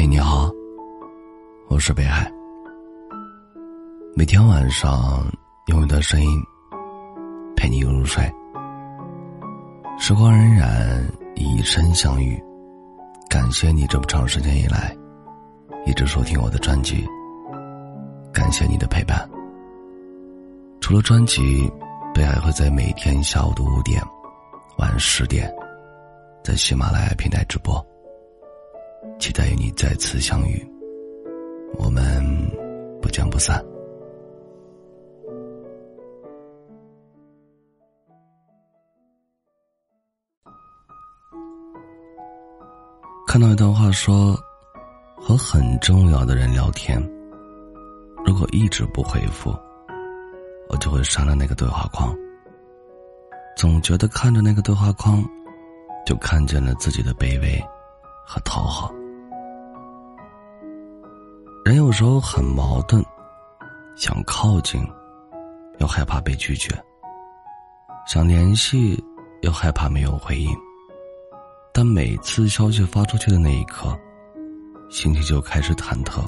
嘿，你好，我是北海。每天晚上用我的声音陪你入睡。时光荏苒，以身相遇，感谢你这么长时间以来一直收听我的专辑，感谢你的陪伴。除了专辑，北海会在每天下午的五点、晚十点，在喜马拉雅平台直播。期待与你再次相遇，我们不见不散。看到一段话说，和很重要的人聊天，如果一直不回复，我就会删了那个对话框。总觉得看着那个对话框，就看见了自己的卑微和讨好。人有时候很矛盾，想靠近，又害怕被拒绝；想联系，又害怕没有回应。但每次消息发出去的那一刻，心情就开始忐忑。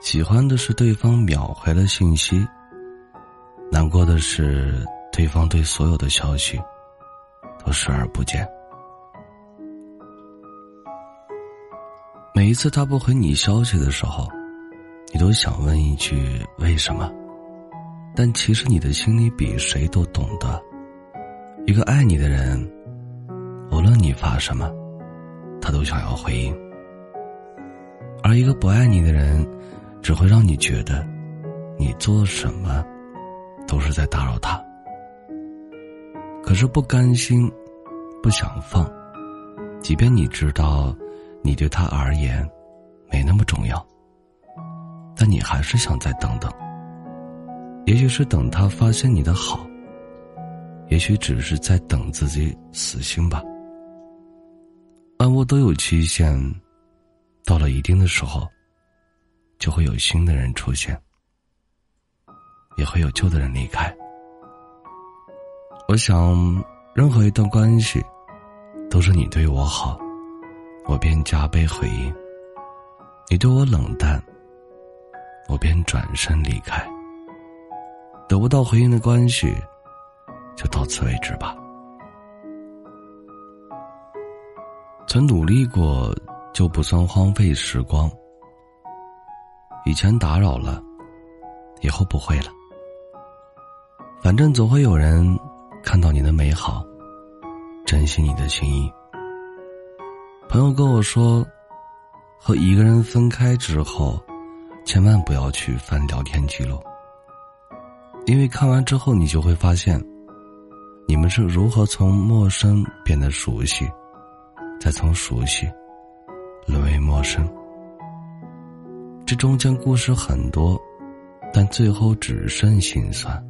喜欢的是对方秒回了信息，难过的是对方对所有的消息都视而不见。每一次他不回你消息的时候，你都想问一句为什么？但其实你的心里比谁都懂得，一个爱你的人，无论你发什么，他都想要回应；而一个不爱你的人，只会让你觉得，你做什么，都是在打扰他。可是不甘心，不想放，即便你知道。你对他而言，没那么重要，但你还是想再等等。也许是等他发现你的好，也许只是在等自己死心吧。万物都有期限，到了一定的时候，就会有新的人出现，也会有旧的人离开。我想，任何一段关系，都是你对我好。我便加倍回应，你对我冷淡，我便转身离开。得不到回应的关系，就到此为止吧。曾努力过，就不算荒废时光。以前打扰了，以后不会了。反正总会有人看到你的美好，珍惜你的心意。朋友跟我说，和一个人分开之后，千万不要去翻聊天记录，因为看完之后，你就会发现，你们是如何从陌生变得熟悉，再从熟悉沦为陌生。这中间故事很多，但最后只剩心酸。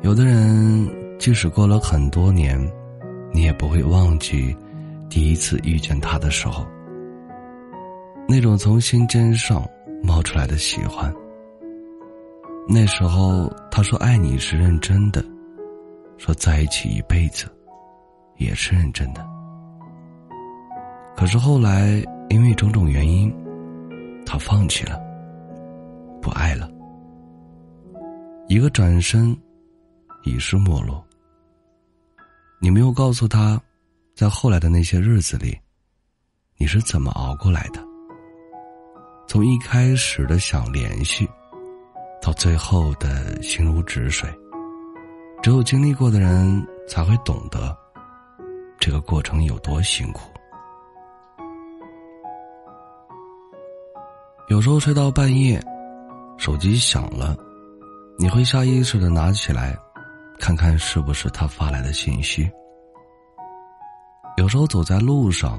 有的人，即使过了很多年，你也不会忘记。第一次遇见他的时候，那种从心尖上冒出来的喜欢。那时候他说爱你是认真的，说在一起一辈子，也是认真的。可是后来因为种种原因，他放弃了，不爱了。一个转身，已是陌路。你没有告诉他。在后来的那些日子里，你是怎么熬过来的？从一开始的想联系，到最后的心如止水，只有经历过的人才会懂得这个过程有多辛苦。有时候睡到半夜，手机响了，你会下意识的拿起来，看看是不是他发来的信息。有时候走在路上，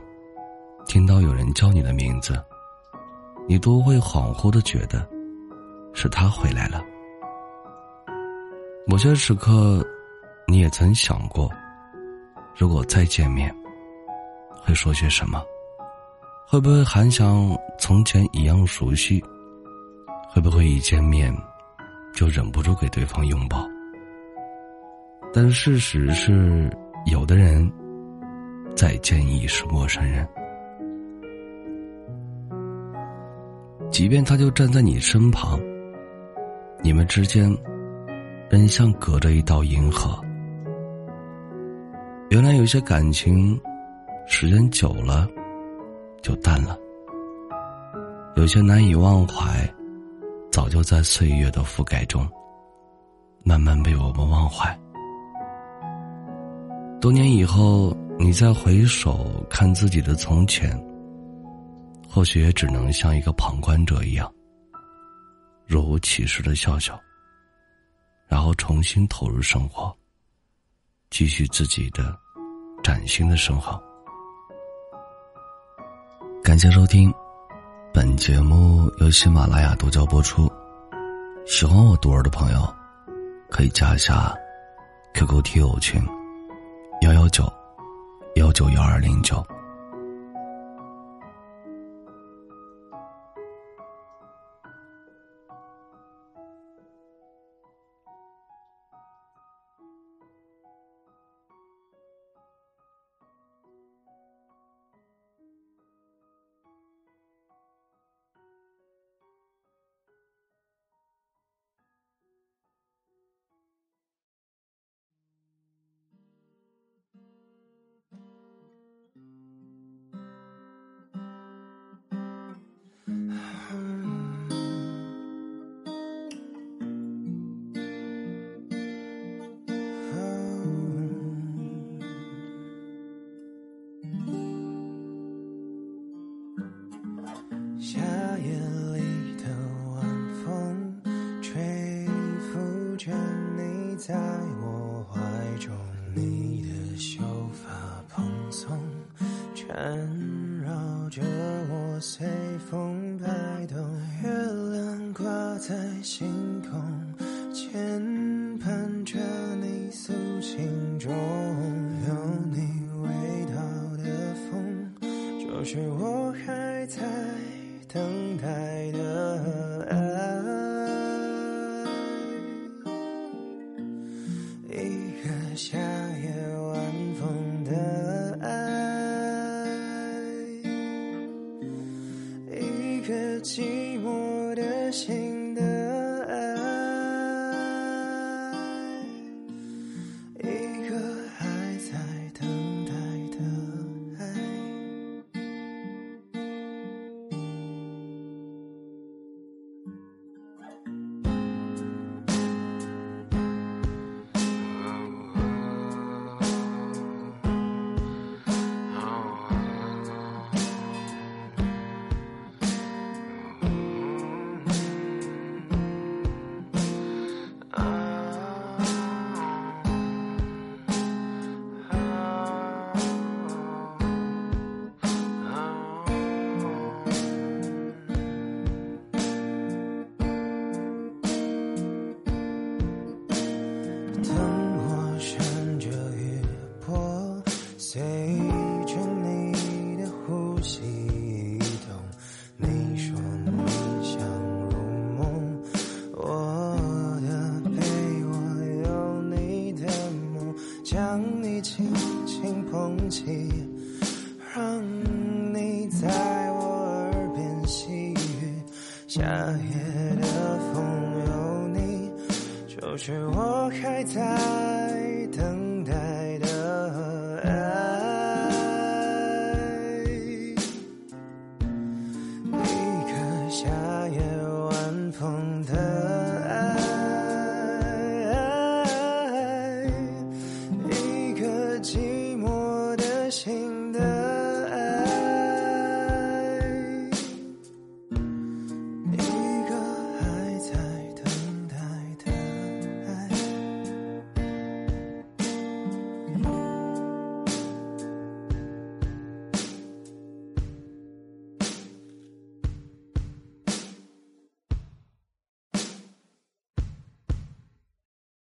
听到有人叫你的名字，你都会恍惚的觉得，是他回来了。某些时刻，你也曾想过，如果再见面，会说些什么？会不会还像从前一样熟悉？会不会一见面，就忍不住给对方拥抱？但事实是，有的人。再见已是陌生人。即便他就站在你身旁，你们之间仍像隔着一道银河。原来有些感情，时间久了就淡了；有些难以忘怀，早就在岁月的覆盖中，慢慢被我们忘怀。多年以后，你再回首看自己的从前。或许也只能像一个旁观者一样，若无其事的笑笑，然后重新投入生活，继续自己的崭新的生活。感谢收听，本节目由喜马拉雅独家播出。喜欢我独儿的朋友，可以加一下 QQ 听友群：幺幺九幺九幺二零九。是我还在等待的爱。一个夏夜晚风的爱，一个寂寞的心夏夜的风有你就是我还在等待的爱。一个夏夜晚风的